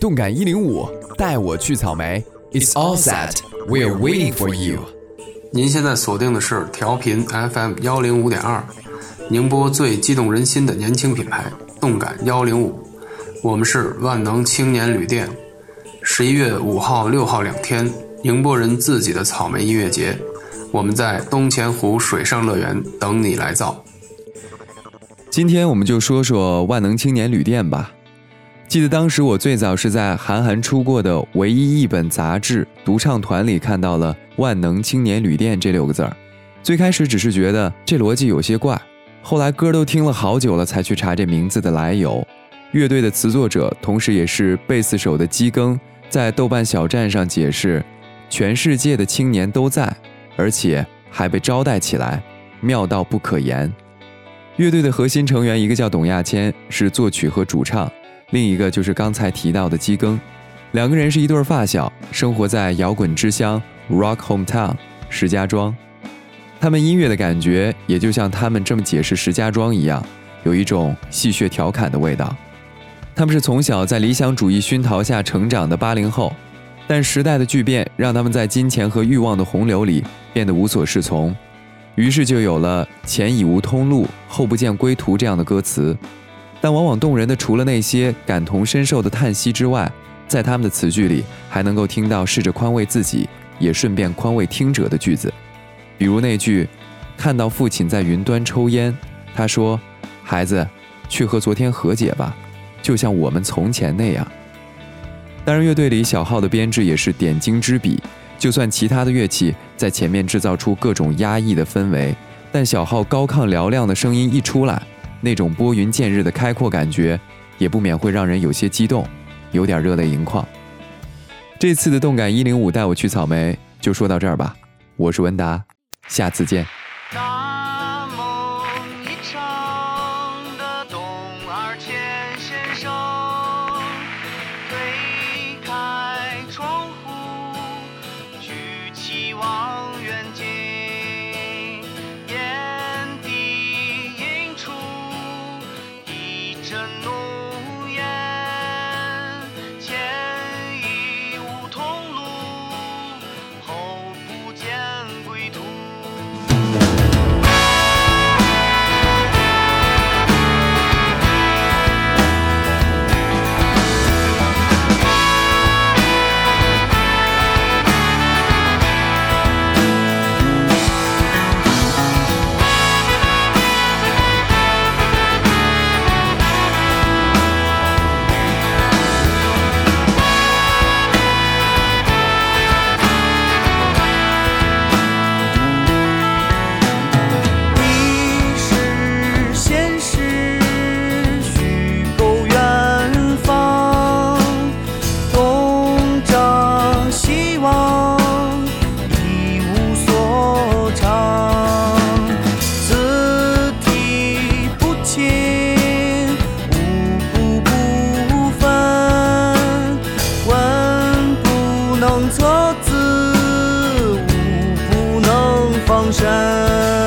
动感一零五，带我去草莓。It's all set. We're waiting for you. 您现在锁定的是调频 FM 幺零五点二，宁波最激动人心的年轻品牌——动感幺零五。我们是万能青年旅店。十一月五号、六号两天，宁波人自己的草莓音乐节，我们在东钱湖水上乐园等你来造。今天我们就说说万能青年旅店吧。记得当时我最早是在韩寒出过的唯一一本杂志《独唱团》里看到了“万能青年旅店”这六个字儿。最开始只是觉得这逻辑有些怪，后来歌都听了好久了，才去查这名字的来由。乐队的词作者，同时也是贝斯手的基更，在豆瓣小站上解释：“全世界的青年都在，而且还被招待起来，妙到不可言。”乐队的核心成员，一个叫董亚千，是作曲和主唱。另一个就是刚才提到的基更，两个人是一对发小，生活在摇滚之乡 Rock Hometown 石家庄。他们音乐的感觉也就像他们这么解释石家庄一样，有一种戏谑调侃的味道。他们是从小在理想主义熏陶下成长的八零后，但时代的巨变让他们在金钱和欲望的洪流里变得无所适从，于是就有了“前已无通路，后不见归途”这样的歌词。但往往动人的，除了那些感同身受的叹息之外，在他们的词句里，还能够听到试着宽慰自己，也顺便宽慰听者的句子。比如那句：“看到父亲在云端抽烟，他说：‘孩子，去和昨天和解吧，就像我们从前那样。’”当然，乐队里小号的编制也是点睛之笔。就算其他的乐器在前面制造出各种压抑的氛围，但小号高亢嘹亮的声音一出来。那种拨云见日的开阔感觉，也不免会让人有些激动，有点热泪盈眶。这次的动感一零五带我去草莓，就说到这儿吧。我是文达，下次见。Não. no 能测字，无不能防身。